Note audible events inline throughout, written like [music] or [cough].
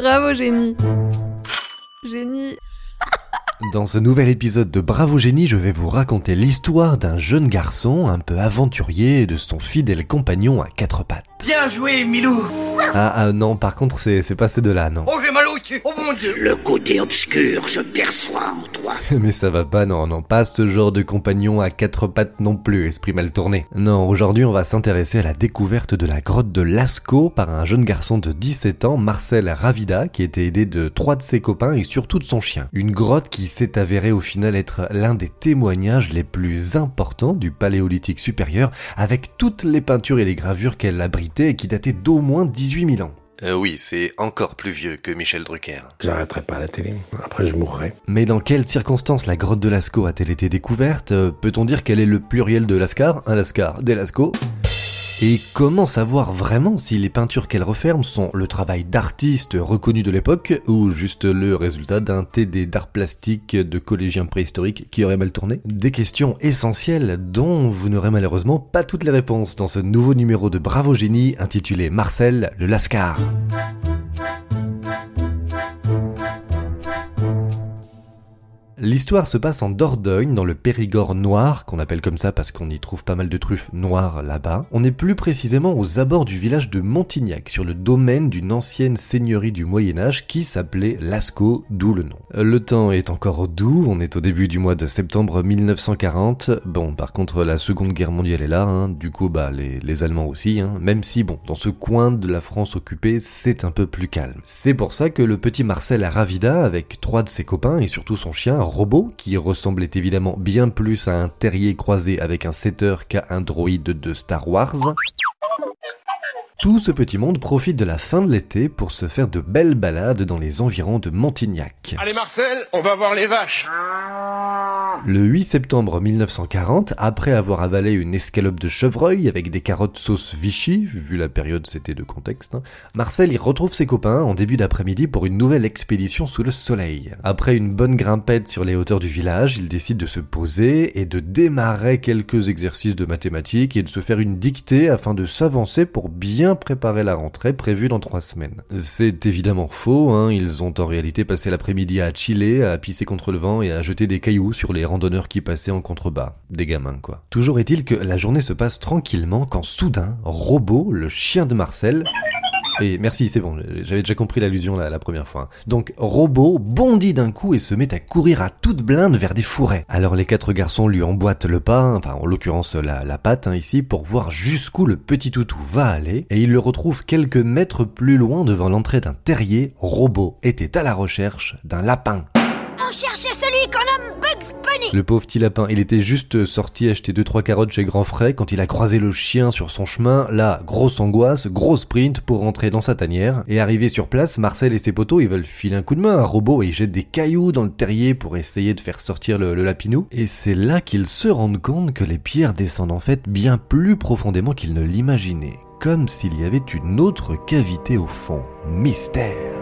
Bravo, génie. Génie. Dans ce nouvel épisode de Bravo Génie, je vais vous raconter l'histoire d'un jeune garçon un peu aventurier et de son fidèle compagnon à quatre pattes. Bien joué, Milou Ah, ah non, par contre, c'est c'est pas ces deux-là, non. Oh, j'ai mal Oh mon dieu Le côté obscur, je perçois en toi. [laughs] Mais ça va pas, non, non, pas ce genre de compagnon à quatre pattes non plus, esprit mal tourné. Non, aujourd'hui on va s'intéresser à la découverte de la grotte de Lascaux par un jeune garçon de 17 ans, Marcel Ravida, qui était aidé de trois de ses copains et surtout de son chien. Une grotte qui s'est avérée au final être l'un des témoignages les plus importants du paléolithique supérieur, avec toutes les peintures et les gravures qu'elle abritait et qui dataient d'au moins 18 000 ans. Euh, oui, c'est encore plus vieux que Michel Drucker. J'arrêterai pas la télé. Après, je mourrai. Mais dans quelles circonstances la grotte de Lascaux a-t-elle été découverte? Euh, Peut-on dire qu'elle est le pluriel de Lascar? Un Lascar, des Lascaux et comment savoir vraiment si les peintures qu'elle referme sont le travail d'artistes reconnus de l'époque ou juste le résultat d'un TD d'art plastique de collégiens préhistoriques qui aurait mal tourné? Des questions essentielles dont vous n'aurez malheureusement pas toutes les réponses dans ce nouveau numéro de Bravo Génie intitulé Marcel le Lascar. L'histoire se passe en Dordogne, dans le Périgord noir, qu'on appelle comme ça parce qu'on y trouve pas mal de truffes noires là-bas. On est plus précisément aux abords du village de Montignac, sur le domaine d'une ancienne seigneurie du Moyen-Âge qui s'appelait Lascaux, d'où le nom. Euh, Le temps est encore doux, on est au début du mois de septembre 1940. Bon, par contre, la seconde guerre mondiale est là, hein, du coup, bah, les, les Allemands aussi, hein, même si, bon, dans ce coin de la France occupée, c'est un peu plus calme. C'est pour ça que le petit Marcel Ravida, avec trois de ses copains et surtout son chien, Robot, qui ressemblait évidemment bien plus à un terrier croisé avec un setter qu'à un droïde de Star Wars. Tout ce petit monde profite de la fin de l'été pour se faire de belles balades dans les environs de Montignac. Allez, Marcel, on va voir les vaches Le 8 septembre 1940, après avoir avalé une escalope de chevreuil avec des carottes sauce Vichy, vu la période c'était de contexte, hein, Marcel y retrouve ses copains en début d'après-midi pour une nouvelle expédition sous le soleil. Après une bonne grimpette sur les hauteurs du village, il décide de se poser et de démarrer quelques exercices de mathématiques et de se faire une dictée afin de s'avancer pour bien préparer la rentrée prévue dans trois semaines. C'est évidemment faux, hein, ils ont en réalité passé l'après-midi à chiller, à pisser contre le vent et à jeter des cailloux sur les randonneurs qui passaient en contrebas. Des gamins, quoi. Toujours est-il que la journée se passe tranquillement quand soudain, Robot, le chien de Marcel, et merci, c'est bon, j'avais déjà compris l'allusion la, la première fois. Donc, Robot bondit d'un coup et se met à courir à toute blinde vers des fourrés. Alors les quatre garçons lui emboîtent le pas, enfin en l'occurrence la, la patte hein, ici, pour voir jusqu'où le petit toutou va aller, et il le retrouve quelques mètres plus loin devant l'entrée d'un terrier. Robot était à la recherche d'un lapin. On cherchait celui qu'on nomme Bugs Le pauvre petit lapin, il était juste sorti acheter 2-3 carottes chez Grand Frais quand il a croisé le chien sur son chemin. Là, grosse angoisse, gros sprint pour rentrer dans sa tanière. Et arrivé sur place, Marcel et ses potos, ils veulent filer un coup de main à Robot et ils jettent des cailloux dans le terrier pour essayer de faire sortir le, le lapinou. Et c'est là qu'ils se rendent compte que les pierres descendent en fait bien plus profondément qu'ils ne l'imaginaient. Comme s'il y avait une autre cavité au fond. Mystère.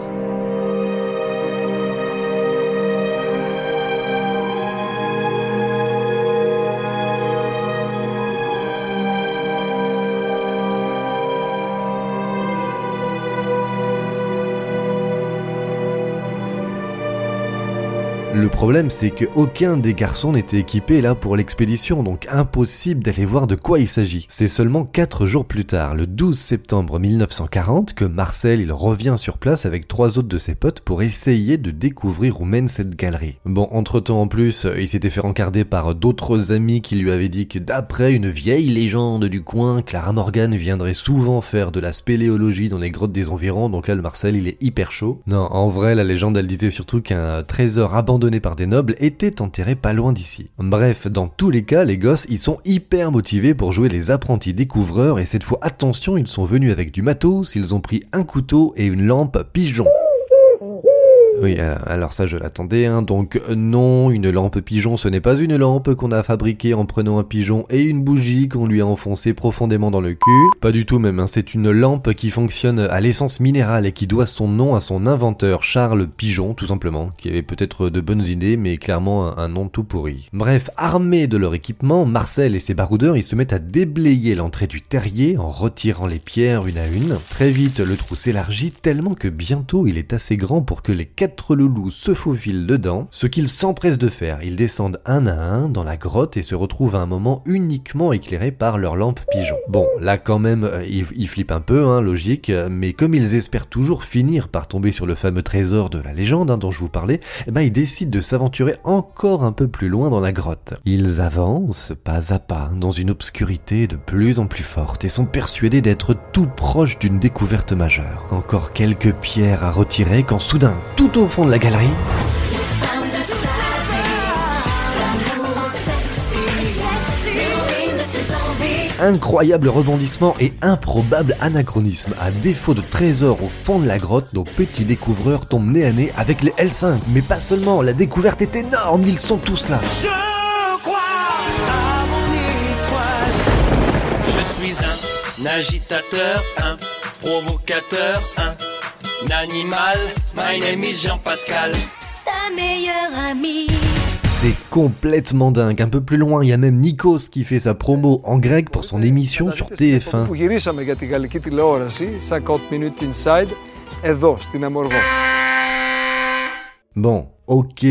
Le problème, c'est que aucun des garçons n'était équipé là pour l'expédition, donc impossible d'aller voir de quoi il s'agit. C'est seulement 4 jours plus tard, le 12 septembre 1940, que Marcel il revient sur place avec trois autres de ses potes pour essayer de découvrir où mène cette galerie. Bon, entre temps en plus, il s'était fait rencarder par d'autres amis qui lui avaient dit que d'après une vieille légende du coin, Clara Morgan viendrait souvent faire de la spéléologie dans les grottes des environs, donc là le Marcel il est hyper chaud. Non, en vrai, la légende elle disait surtout qu'un trésor abandonné par des nobles était enterré pas loin d'ici. Bref, dans tous les cas, les gosses, ils sont hyper motivés pour jouer les apprentis découvreurs et cette fois, attention, ils sont venus avec du matos, ils ont pris un couteau et une lampe pigeon. Oui, euh, alors ça je l'attendais, hein. donc euh, non, une lampe pigeon ce n'est pas une lampe qu'on a fabriquée en prenant un pigeon et une bougie qu'on lui a enfoncé profondément dans le cul. Pas du tout même, hein. c'est une lampe qui fonctionne à l'essence minérale et qui doit son nom à son inventeur Charles Pigeon tout simplement, qui avait peut-être de bonnes idées mais clairement un, nom tout pourri. Bref, armés de leur équipement, Marcel et ses baroudeurs ils se mettent à déblayer l'entrée du terrier en retirant les pierres une à une. Très vite le trou s'élargit tellement que bientôt il est assez grand pour que les loulous se faufilent dedans, ce qu'ils s'empressent de faire. Ils descendent un à un dans la grotte et se retrouvent à un moment uniquement éclairés par leur lampe pigeon. Bon, là quand même, euh, ils, ils flippent un peu, hein, logique, mais comme ils espèrent toujours finir par tomber sur le fameux trésor de la légende hein, dont je vous parlais, eh ben ils décident de s'aventurer encore un peu plus loin dans la grotte. Ils avancent pas à pas dans une obscurité de plus en plus forte et sont persuadés d'être tout proche d'une découverte majeure. Encore quelques pierres à retirer quand soudain, tout au fond de la galerie, incroyable rebondissement et improbable anachronisme. À défaut de trésors au fond de la grotte, nos petits découvreurs tombent nez à nez avec les L5. Mais pas seulement, la découverte est énorme, ils sont tous là. Je crois à mon étoile. Je suis un agitateur, un provocateur, un animal. Ta meilleure amie. C'est complètement dingue. Un peu plus loin, il y a même Nikos qui fait sa promo en grec pour son émission sur TF1. Bon, ok,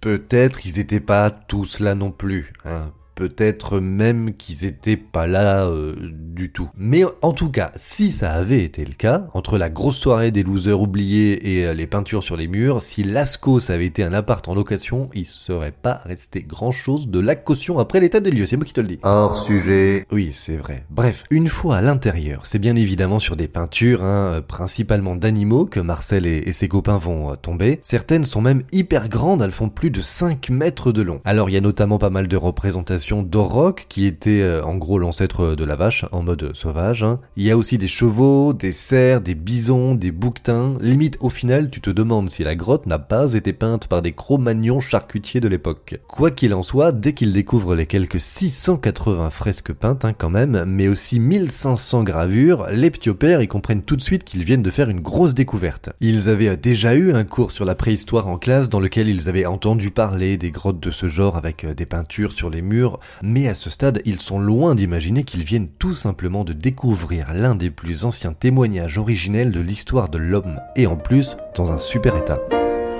peut-être ils n'étaient pas tous là non plus. Hein. Peut-être même qu'ils n'étaient pas là euh, du tout. Mais en tout cas, si ça avait été le cas, entre la grosse soirée des losers oubliés et euh, les peintures sur les murs, si Lascaux avait été un appart en location, il serait pas resté grand chose de la caution après l'état des lieux, c'est moi qui te le dis. Hors sujet. Oui, c'est vrai. Bref, une fois à l'intérieur, c'est bien évidemment sur des peintures, hein, euh, principalement d'animaux, que Marcel et, et ses copains vont euh, tomber. Certaines sont même hyper grandes, elles font plus de 5 mètres de long. Alors il y a notamment pas mal de représentations d'auroch, qui était euh, en gros l'ancêtre de la vache, en mode sauvage. hein. Il y a aussi des chevaux, des cerfs, des bisons, des bouquetins. Limite, au final, tu te demandes si la grotte n'a pas été peinte par des cro-magnons charcutiers de l'époque. Quoi qu'il en soit, dès qu'ils découvrent les quelques 680 fresques peintes, hein, quand même, mais aussi 1500 gravures, les ptiopères y comprennent tout de suite qu'ils viennent de faire une grosse découverte. Ils avaient euh, déjà eu un cours sur la préhistoire en classe dans lequel ils avaient entendu parler des grottes de ce genre avec euh, des peintures sur les murs, mais à ce stade, ils sont loin d'imaginer qu'ils viennent tout simplement de découvrir l'un des plus anciens témoignages originels de l'histoire de l'homme, et en plus, dans un super état.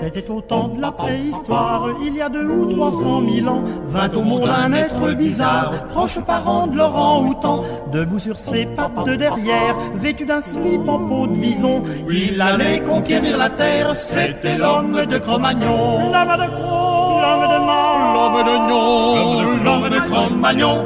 C'était au temps de la préhistoire, il y a deux ou trois cent mille ans, vint au monde un être bizarre, proche parent de l'orang-outan, debout sur ses pattes de derrière, vêtu d'un slip en peau de bison, il allait conquérir la terre, c'était l'homme de Cro-Magnon. L'homme de Cro, l'homme de Man, l'homme de Gnon, l'homme de Cro-Magnon.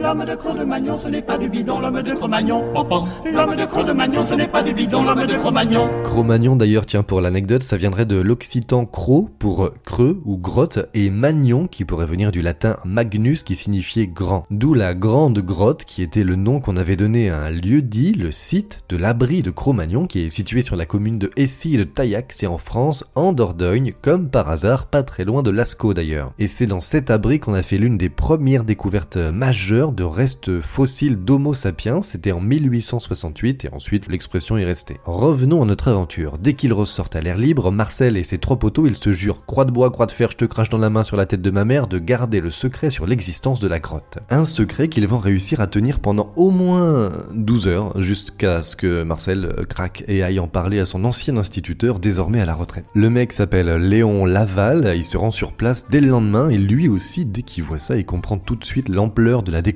L'homme de Cro-de-Magnon, ce n'est pas du bidon, l'homme de Cro-Magnon. Papa. L'homme de Cro-de-Magnon, ce n'est pas du bidon, l'homme de Cro-Magnon. Cro-Magnon d'ailleurs, tiens pour l'anecdote, ça viendrait de l'occitan cro pour creux ou grotte et magnon qui pourrait venir du latin magnus qui signifiait grand. D'où la grande grotte qui était le nom qu'on avait donné à un lieu dit, le site de l'abri de Cro-Magnon qui est situé sur la commune de Essy et de Taillac, c'est en France, en Dordogne, comme par hasard, pas très loin de Lascaux d'ailleurs. Et c'est dans cet abri qu'on a fait l'une des premières découvertes majeures de restes fossiles d'Homo sapiens, c'était en 1868 et ensuite l'expression est restée. Revenons à notre aventure. Dès qu'ils ressortent à l'air libre, Marcel et ses trois poteaux, ils se jurent croix de bois, croix de fer, je te crache dans la main sur la tête de ma mère, de garder le secret sur l'existence de la grotte. Un secret qu'ils vont réussir à tenir pendant au moins 12 heures, jusqu'à ce que Marcel euh, craque et aille en parler à son ancien instituteur, désormais à la retraite. Le mec s'appelle Léon Laval, il se rend sur place dès le lendemain et lui aussi, dès qu'il voit ça, il comprend tout de suite l'ampleur de la découverte.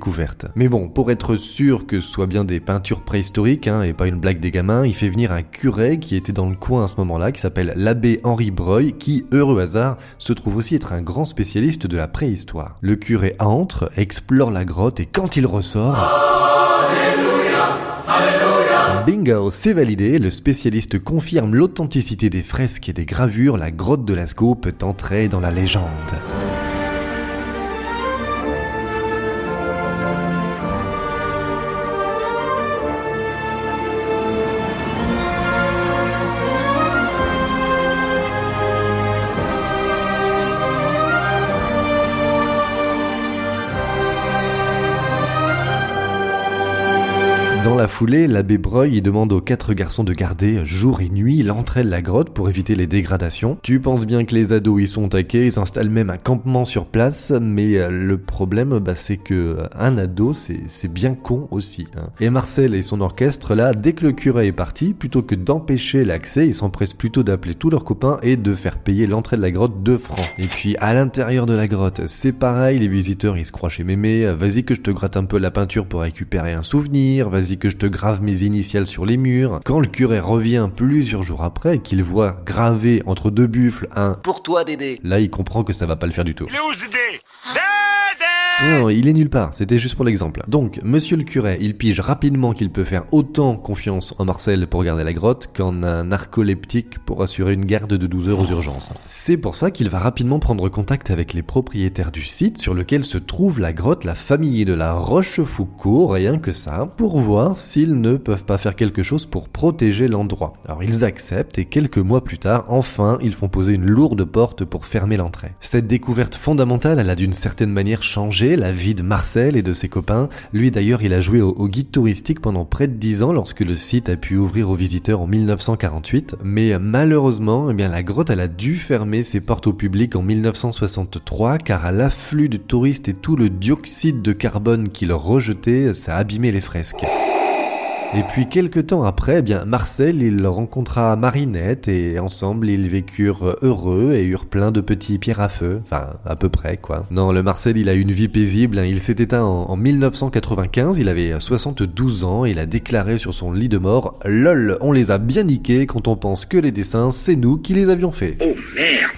Mais bon, pour être sûr que ce soit bien des peintures préhistoriques hein, et pas une blague des gamins, il fait venir un curé qui était dans le coin à ce moment-là, qui s'appelle l'abbé Henri Breuil, qui, heureux hasard, se trouve aussi être un grand spécialiste de la préhistoire. Le curé entre, explore la grotte et quand il ressort... Bingo, c'est validé, le spécialiste confirme l'authenticité des fresques et des gravures, la grotte de Lascaux peut entrer dans la légende. La foulée, l'abbé Breuil y demande aux quatre garçons de garder jour et nuit l'entrée de la grotte pour éviter les dégradations. Tu penses bien que les ados y sont taqués, ils s'installent même un campement sur place, mais euh, le problème, bah, c'est que euh, un ado, c'est c'est bien con aussi. hein. Et Marcel et son orchestre, là, dès que le curé est parti, plutôt que d'empêcher l'accès, ils s'empressent plutôt d'appeler tous leurs copains et de faire payer l'entrée de la grotte 2 francs. Et puis à l'intérieur de la grotte, c'est pareil, les visiteurs ils se croient chez mémé, vas-y que je te gratte un peu la peinture pour récupérer un souvenir, vas-y que je te grave mes initiales sur les murs. Quand le curé revient plusieurs jours après et qu'il voit gravé entre deux buffles un Pour toi, Dédé. Là, il comprend que ça va pas le faire du tout. Il est où ce Dédé? Non, il est nulle part, c'était juste pour l'exemple. Donc, monsieur le curé, il pige rapidement qu'il peut faire autant confiance en Marcel pour garder la grotte qu'en un narcoleptique pour assurer une garde de 12 heures aux urgences. C'est pour ça qu'il va rapidement prendre contact avec les propriétaires du site sur lequel se trouve la grotte, la famille de la Rochefoucauld, rien que ça, pour voir s'ils ne peuvent pas faire quelque chose pour protéger l'endroit. Alors ils acceptent et quelques mois plus tard, enfin, ils font poser une lourde porte pour fermer l'entrée. Cette découverte fondamentale, elle a d'une certaine manière changé la vie de Marcel et de ses copains. Lui d'ailleurs, il a joué au, guide touristique pendant près de 10 ans lorsque le site a pu ouvrir aux visiteurs en 1948. Mais malheureusement, eh bien, la grotte, a dû fermer ses portes au public en 1963 car à l'afflux de touristes et tout le dioxyde de carbone qu'il rejetait, ça a abîmé les fresques. Et puis quelques temps après, eh bien Marcel, il rencontra Marinette et ensemble ils vécurent heureux et eurent plein de petits pierres à feu, enfin à peu près quoi. Non, le Marcel, il a une vie paisible, hein. il s'est éteint en, en 1995, il avait 72 ans, il a déclaré sur son lit de mort "Lol, on les a bien niqués quand on pense que les dessins, c'est nous qui les avions faits." Oh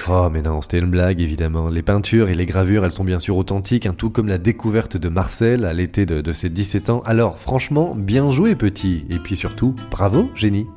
Oh mais non, c'était une blague évidemment. Les peintures et les gravures, elles sont bien sûr authentiques, hein, tout comme la découverte de Marcel à l'été de, de ses 17 ans. Alors franchement, bien joué petit. Et puis surtout, bravo génie.